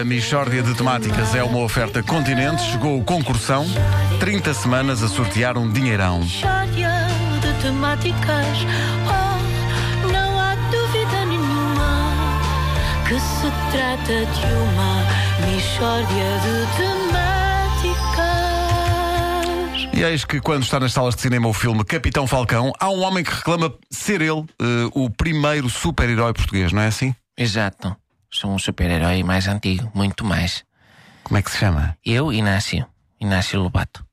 A Michórdia de Temáticas é uma oferta continente. Chegou o concursão. 30 semanas a sortear um dinheirão. Michórdia de temáticas. Oh, não há dúvida nenhuma que se trata de uma Michórdia de temáticas. E eis que quando está nas salas de cinema o filme Capitão Falcão, há um homem que reclama ser ele eh, o primeiro super-herói português, não é assim? Exato. Sou um super-herói mais antigo, muito mais. Como é que se chama? Eu, Inácio. Inácio Lobato.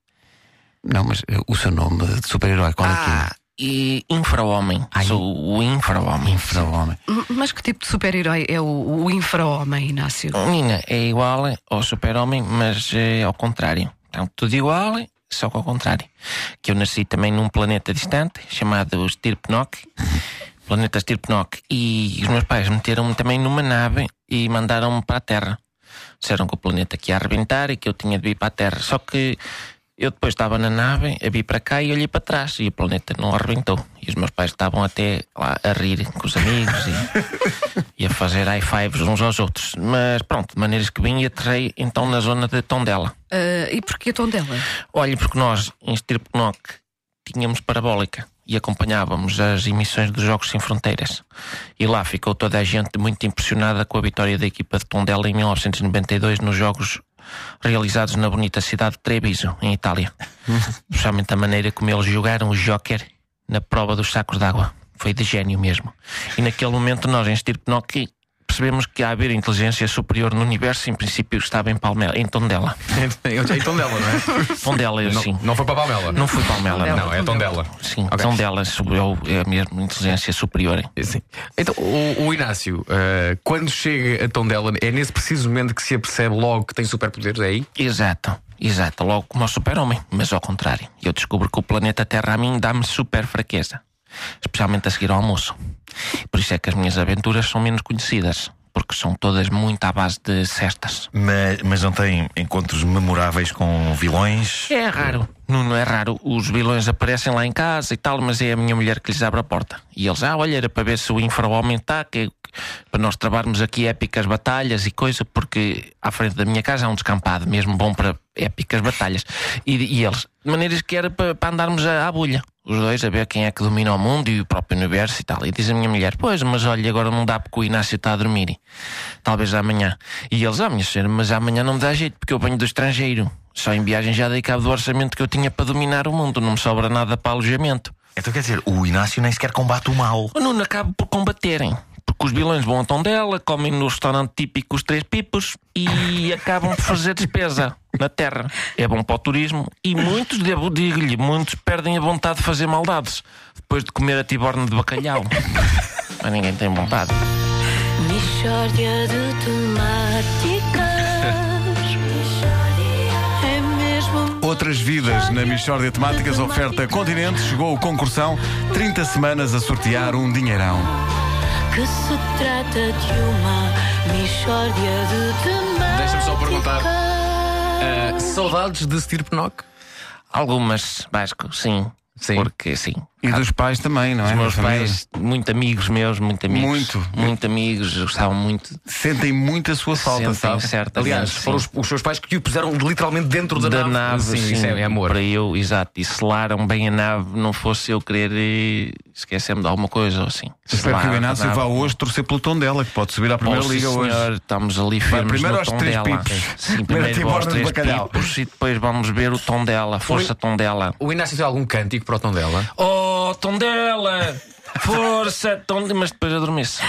Não, mas eh, o seu nome de super-herói, qual é que é? Ah, e infra-homem. Sou o infra-homem. Infra-homem. Mas que tipo de super-herói é o, o infra-homem, Inácio? Nina, é igual ao super-homem, mas é ao contrário. Então, tudo igual, só que ao contrário. Que eu nasci também num planeta distante, chamado Stirpnock. planeta Stirpnock. E os meus pais meteram-me também numa nave e mandaram-me para a Terra. Disseram que o planeta que ia arrebentar e que eu tinha de vir para a Terra. Só que eu depois estava na nave, a vir para cá e olhei para trás e o planeta não arrebentou. E os meus pais estavam até lá a rir com os amigos e, e a fazer high fives uns aos outros. Mas pronto, de maneiras que vim e aterrei então na zona de Tondela. Ah, e porquê tom dela? Olha, porque nós em Stirpnock tínhamos parabólica e acompanhávamos as emissões dos Jogos Sem Fronteiras. E lá ficou toda a gente muito impressionada com a vitória da equipa de Tondela em 1992 nos Jogos realizados na bonita cidade de Treviso, em Itália. Especialmente a maneira como eles jogaram o Joker na prova dos sacos d'água. Foi de gênio mesmo. E naquele momento nós em Stirpnock percebemos que a haver inteligência superior no universo, em princípio estava em Palmela, em Tondela. É Tondela, não é? Tondela, eu sim. Não foi para Palmela. Não fui Palmela, não. Não, é Tondela. Sim, Ok. Tondela subiu é a mesma inteligência superior. Sim. Então, o, o Inácio, eh, quando chega a Tondela, é nesse preciso momento que se apercebe logo que tem superpoderes, é aí? Exato, exato, logo como o super-homem, mas ao contrário. Eu descubro que o planeta Terra a mim dá-me super fraqueza, especialmente a seguir ao almoço. Por isso é que as minhas aventuras são menos conhecidas, porque são todas muito à base de cestas. Mas, mas não tem encontros memoráveis com vilões? É raro, não, não é raro. Os vilões aparecem lá em casa e tal, mas é a minha mulher que lhes abre a porta. E eles, ah, olha, era para ver se o infra-homem está, que para nós trabalharmos aqui épicas batalhas e coisa, porque à frente da minha casa há um descampado, mesmo bom para épicas batalhas. E, e eles, de maneiras que era para, para andarmos à, à bolha. Os dois a ver quem é que domina o mundo e o próprio universo e tal. E diz a minha mulher: Pois, mas olha, agora não dá porque o Inácio está a dormir. Talvez amanhã. E eles, ah, minha senhora, mas amanhã não me dá jeito porque eu venho do estrangeiro. Só em viagem já dei cabo do orçamento que eu tinha para dominar o mundo. Não me sobra nada para alojamento. Então quer dizer, o Inácio nem sequer combate o mal. O Nuno acaba por combaterem. Os vilões vão a Tondela, comem no restaurante típico os três pipos e acabam por fazer despesa na terra. É bom para o turismo e muitos, devo digo-lhe, muitos perdem a vontade de fazer maldades depois de comer a tiborna de bacalhau. Mas ninguém tem vontade. Michórdia de temáticas. É mesmo Outras vidas na Michórdia de Temáticas, oferta continente. Chegou o concursão. 30 semanas a sortear um dinheirão. Que se trata de uma Michórdia de temáticas. Deixa-me só perguntar. Eh, saudades de Stirpnock? Algumas, Vasco, sim. Sim. Porque sim. E dos pais também, não é? Os meus pais, muito amigos meus, muito amigos. Muito. Muito amigos, gostavam muito. Sentem muito a sua falta, Sentem sabe? certamente, Aliás, sim. foram os, os seus pais que o puseram literalmente dentro da, da nave, Sim, sim, isso é, é amor. Para eu, exato, e selaram bem a nave, não fosse eu querer eh, esquecer-me de alguma coisa ou assim. Espero que o Inácio nave. vá hoje torcer pelo tom dela, que pode subir à primeira Oh, sim, liga hoje. senhor, estamos ali firmes primeiro no aos tom três dela. pipos. Sim, Primeiro primeiro aos três pipos e depois vamos ver o tom dela, força tom dela. O Inácio tem algum cântico para o tom dela? Oh, tom dela! Força, tom de... Mas depois adormeço.